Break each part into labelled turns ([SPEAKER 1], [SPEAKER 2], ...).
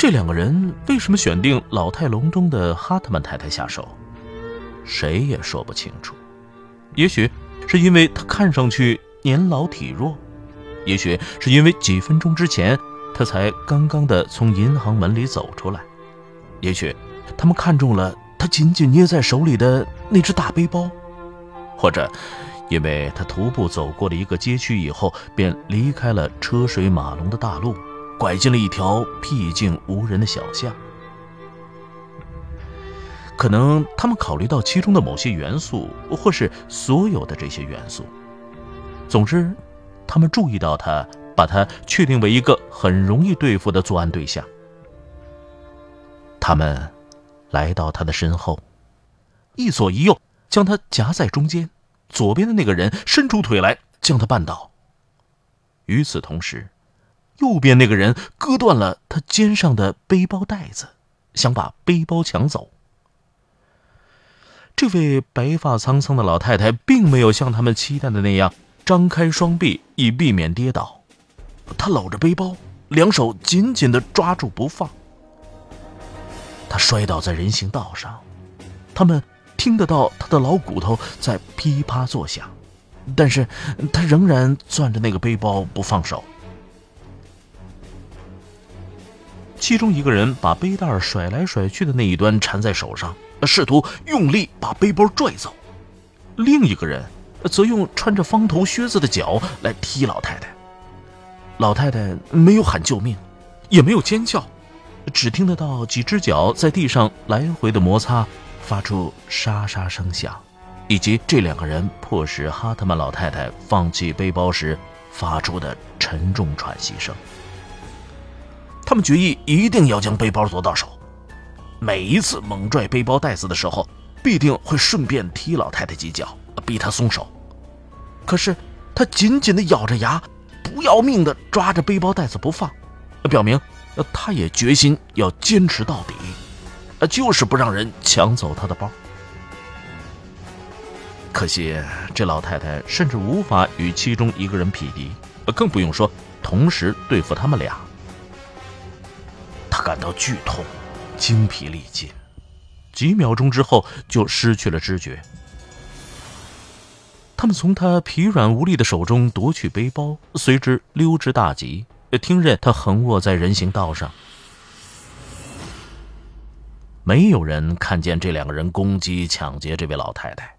[SPEAKER 1] 这两个人为什么选定老态龙钟的哈特曼太太下手？谁也说不清楚。也许是因为她看上去年老体弱，也许是因为几分钟之前她才刚刚的从银行门里走出来，也许他们看中了她紧紧捏在手里的那只大背包，或者因为她徒步走过了一个街区以后，便离开了车水马龙的大路。拐进了一条僻静无人的小巷，可能他们考虑到其中的某些元素，或是所有的这些元素。总之，他们注意到他，把他确定为一个很容易对付的作案对象。他们来到他的身后，一左一右将他夹在中间，左边的那个人伸出腿来将他绊倒。与此同时。右边那个人割断了他肩上的背包带子，想把背包抢走。这位白发苍苍的老太太并没有像他们期待的那样张开双臂以避免跌倒，她搂着背包，两手紧紧的抓住不放。她摔倒在人行道上，他们听得到她的老骨头在噼啪作响，但是她仍然攥着那个背包不放手。其中一个人把背带甩来甩去的那一端缠在手上，试图用力把背包拽走；另一个人则用穿着方头靴子的脚来踢老太太。老太太没有喊救命，也没有尖叫，只听得到几只脚在地上来回的摩擦，发出沙沙声响，以及这两个人迫使哈特曼老太太放弃背包时发出的沉重喘息声。他们决意一定要将背包夺到手。每一次猛拽背包带子的时候，必定会顺便踢老太太几脚，逼她松手。可是她紧紧地咬着牙，不要命地抓着背包带子不放，表明她也决心要坚持到底，就是不让人抢走她的包。可惜这老太太甚至无法与其中一个人匹敌，更不用说同时对付他们俩。他感到剧痛，精疲力尽，几秒钟之后就失去了知觉。他们从他疲软无力的手中夺取背包，随之溜之大吉，听任他横卧在人行道上。没有人看见这两个人攻击抢劫这位老太太。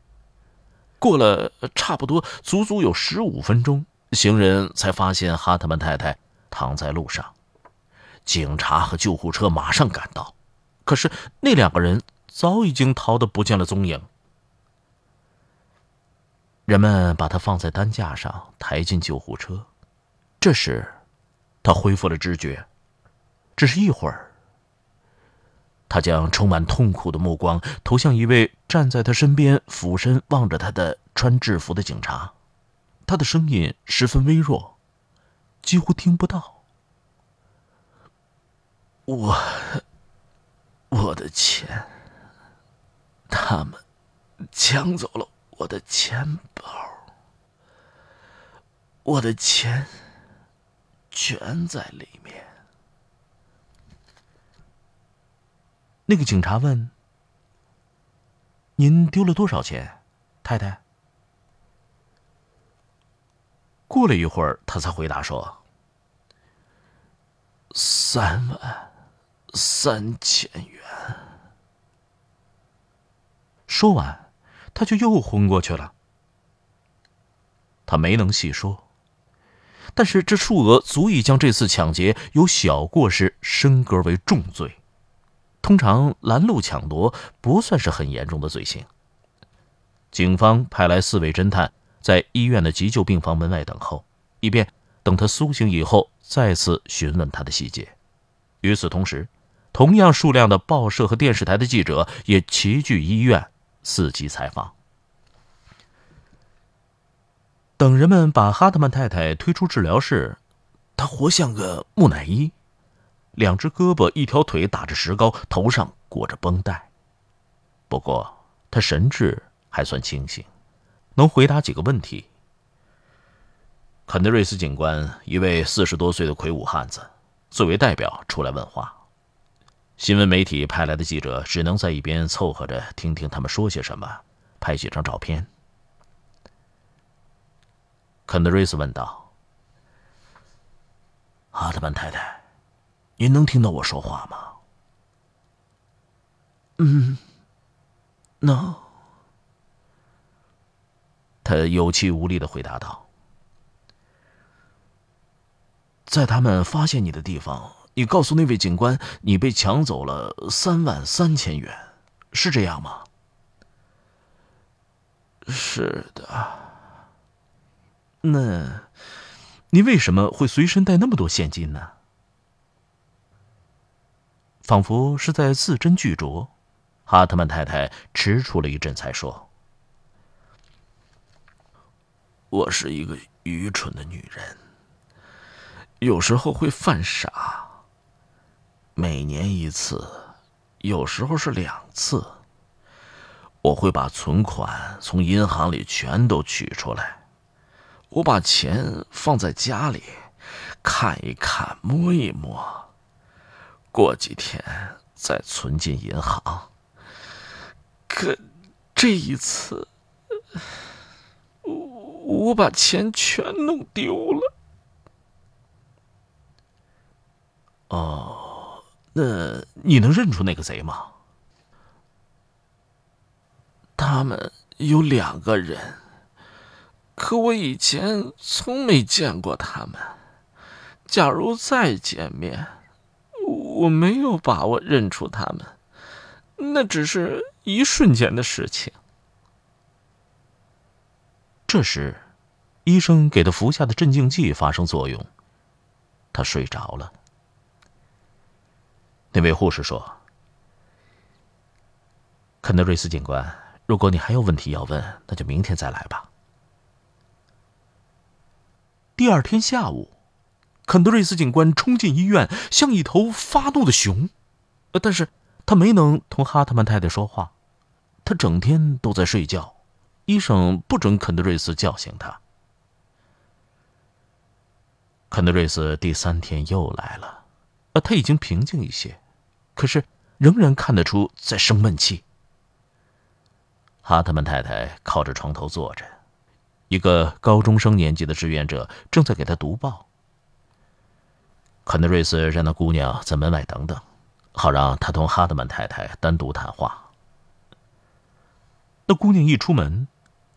[SPEAKER 1] 过了差不多足足有十五分钟，行人才发现哈特曼太太躺在路上。警察和救护车马上赶到，可是那两个人早已经逃得不见了踪影。人们把他放在担架上，抬进救护车。这时，他恢复了知觉，只是一会儿。他将充满痛苦的目光投向一位站在他身边、俯身望着他的穿制服的警察，他的声音十分微弱，几乎听不到。我，我的钱，他们抢走了我的钱包，我的钱全在里面。那个警察问：“您丢了多少钱，太太？”过了一会儿，他才回答说：“三万。”三千元。说完，他就又昏过去了。他没能细说，但是这数额足以将这次抢劫由小过失升格为重罪。通常拦路抢夺不算是很严重的罪行。警方派来四位侦探在医院的急救病房门外等候，以便等他苏醒以后再次询问他的细节。与此同时。同样数量的报社和电视台的记者也齐聚医院，伺机采访。等人们把哈特曼太太推出治疗室，她活像个木乃伊，两只胳膊、一条腿打着石膏，头上裹着绷带。不过，她神志还算清醒，能回答几个问题。肯德瑞斯警官，一位四十多岁的魁梧汉子，作为代表出来问话。新闻媒体派来的记者只能在一边凑合着听听他们说些什么，拍几张照片。肯德瑞斯问道：“阿特曼太太，您能听到我说话吗？”“
[SPEAKER 2] 嗯，能。”
[SPEAKER 1] 他有气无力的回答道：“在他们发现你的地方。”你告诉那位警官，你被抢走了三万三千元，是这样吗？
[SPEAKER 2] 是的。
[SPEAKER 1] 那，你为什么会随身带那么多现金呢？仿佛是在字斟句酌，哈特曼太太迟蹰了一阵才说：“
[SPEAKER 2] 我是一个愚蠢的女人，有时候会犯傻。”每年一次，有时候是两次。我会把存款从银行里全都取出来，我把钱放在家里，看一看，摸一摸，过几天再存进银行。可这一次，我我把钱全弄丢了。
[SPEAKER 1] 哦。那你能认出那个贼吗？
[SPEAKER 2] 他们有两个人，可我以前从没见过他们。假如再见面，我没有把握认出他们，那只是一瞬间的事情。
[SPEAKER 1] 这时，医生给他服下的镇静剂发生作用，他睡着了。那位护士说：“肯德瑞斯警官，如果你还有问题要问，那就明天再来吧。”第二天下午，肯德瑞斯警官冲进医院，像一头发怒的熊，但是他没能同哈特曼太太说话，他整天都在睡觉，医生不准肯德瑞斯叫醒他。肯德瑞斯第三天又来了，呃，他已经平静一些。可是，仍然看得出在生闷气。哈特曼太太靠着床头坐着，一个高中生年纪的志愿者正在给他读报。肯德瑞斯让那姑娘在门外等等，好让他同哈特曼太太单独谈话。那姑娘一出门，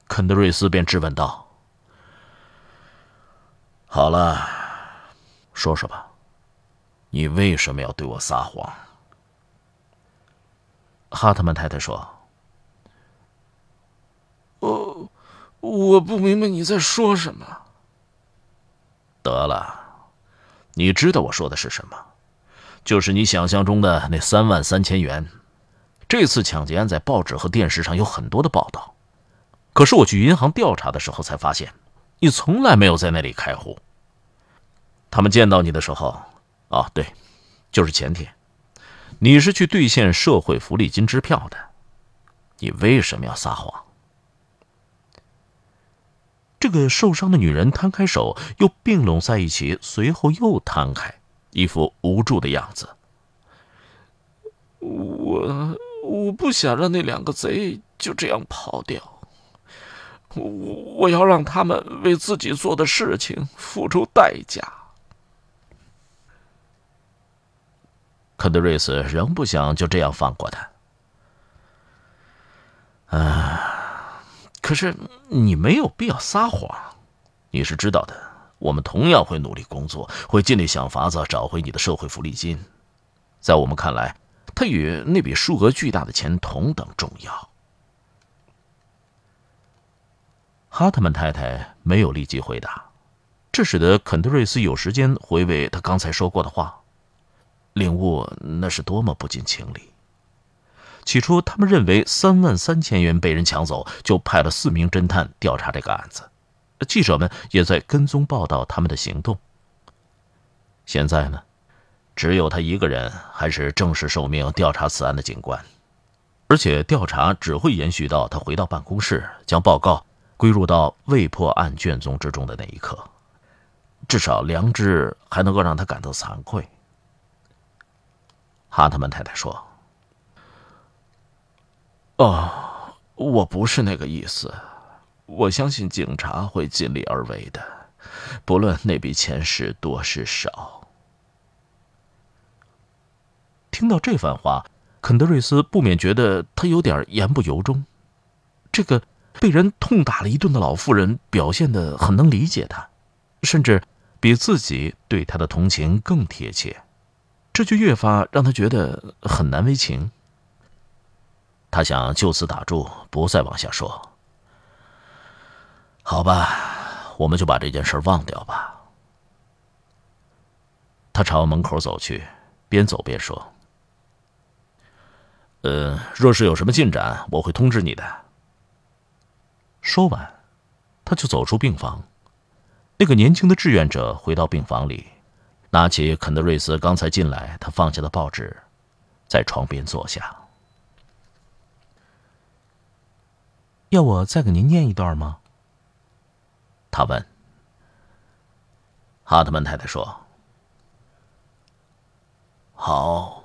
[SPEAKER 1] 肯德瑞斯便质问道：“
[SPEAKER 2] 好了，说说吧，你为什么要对我撒谎？”
[SPEAKER 1] 哈特曼太太说：“
[SPEAKER 2] 我我不明白你在说什么。”
[SPEAKER 1] 得了，你知道我说的是什么？就是你想象中的那三万三千元。这次抢劫案在报纸和电视上有很多的报道，可是我去银行调查的时候才发现，你从来没有在那里开户。他们见到你的时候，啊，对，就是前天。你是去兑现社会福利金支票的，你为什么要撒谎？这个受伤的女人摊开手，又并拢在一起，随后又摊开，一副无助的样子。
[SPEAKER 2] 我我不想让那两个贼就这样跑掉，我我要让他们为自己做的事情付出代价。
[SPEAKER 1] 肯德瑞斯仍不想就这样放过他。啊，可是你没有必要撒谎，你是知道的。我们同样会努力工作，会尽力想法子找回你的社会福利金。在我们看来，它与那笔数额巨大的钱同等重要。哈特曼太太没有立即回答，这使得肯德瑞斯有时间回味他刚才说过的话。领悟那是多么不近情理。起初，他们认为三万三千元被人抢走，就派了四名侦探调查这个案子。记者们也在跟踪报道他们的行动。现在呢，只有他一个人还是正式受命调查此案的警官，而且调查只会延续到他回到办公室，将报告归入到未破案卷宗之中的那一刻。至少良知还能够让他感到惭愧。哈特曼太太说：“哦，我不是那个意思。我相信警察会尽力而为的，不论那笔钱是多是少。”听到这番话，肯德瑞斯不免觉得他有点言不由衷。这个被人痛打了一顿的老妇人表现的很能理解他，甚至。比自己对他的同情更贴切，这就越发让他觉得很难为情。他想就此打住，不再往下说。好吧，我们就把这件事忘掉吧。他朝门口走去，边走边说：“呃，若是有什么进展，我会通知你的。”说完，他就走出病房。那个年轻的志愿者回到病房里，拿起肯德瑞斯刚才进来他放下的报纸，在床边坐下。
[SPEAKER 3] 要我再给您念一段吗？
[SPEAKER 1] 他问。哈特曼太太说：“好，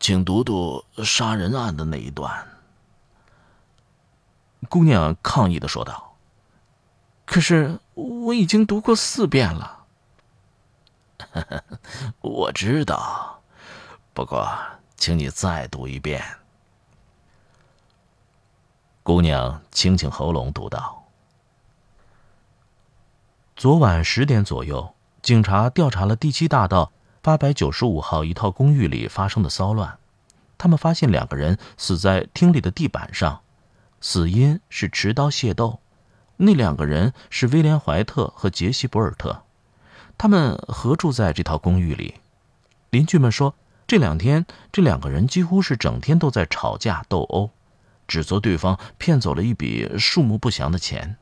[SPEAKER 1] 请读读杀人案的那一段。”
[SPEAKER 3] 姑娘抗议的说道。可是我已经读过四遍了。
[SPEAKER 1] 我知道，不过请你再读一遍。姑娘清清喉咙读道：“
[SPEAKER 3] 昨晚十点左右，警察调查了第七大道八百九十五号一套公寓里发生的骚乱，他们发现两个人死在厅里的地板上，死因是持刀械斗。”那两个人是威廉·怀特和杰西·博尔特，他们合住在这套公寓里。邻居们说，这两天这两个人几乎是整天都在吵架斗殴，指责对方骗走了一笔数目不详的钱。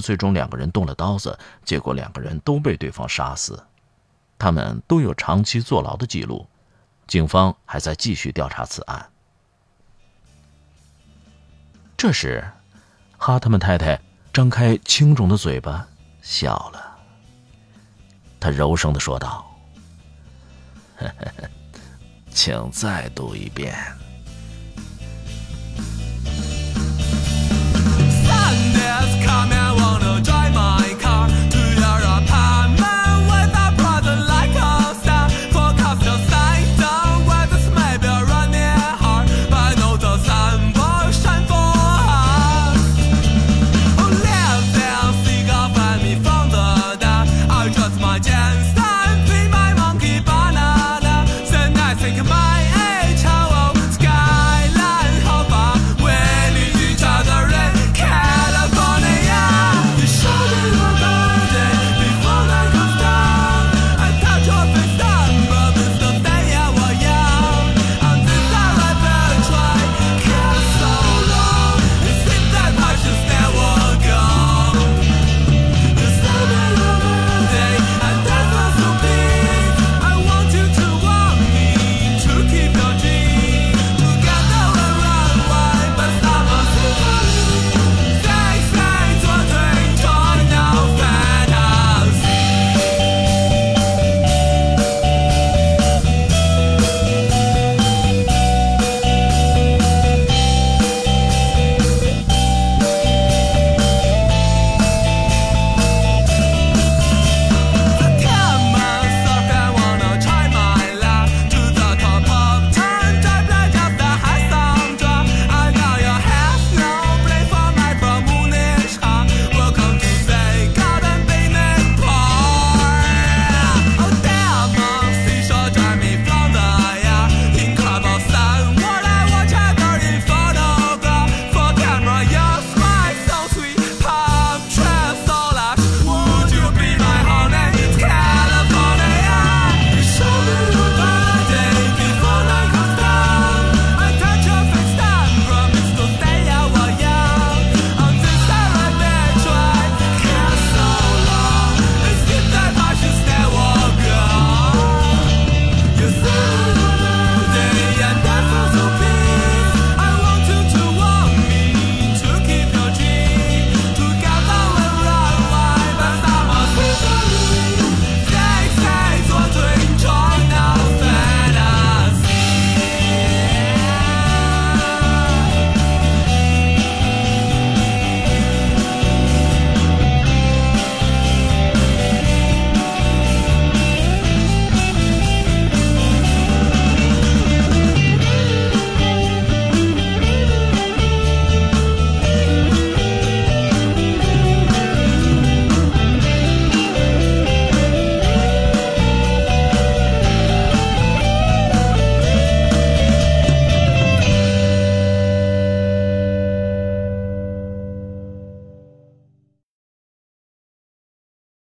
[SPEAKER 3] 最终两个人动了刀子，结果两个人都被对方杀死。他们都有长期坐牢的记录，警方还在继续调查此案。这时，哈特曼太太。张开青肿的嘴巴，笑了。他柔声的说道。请再读一遍。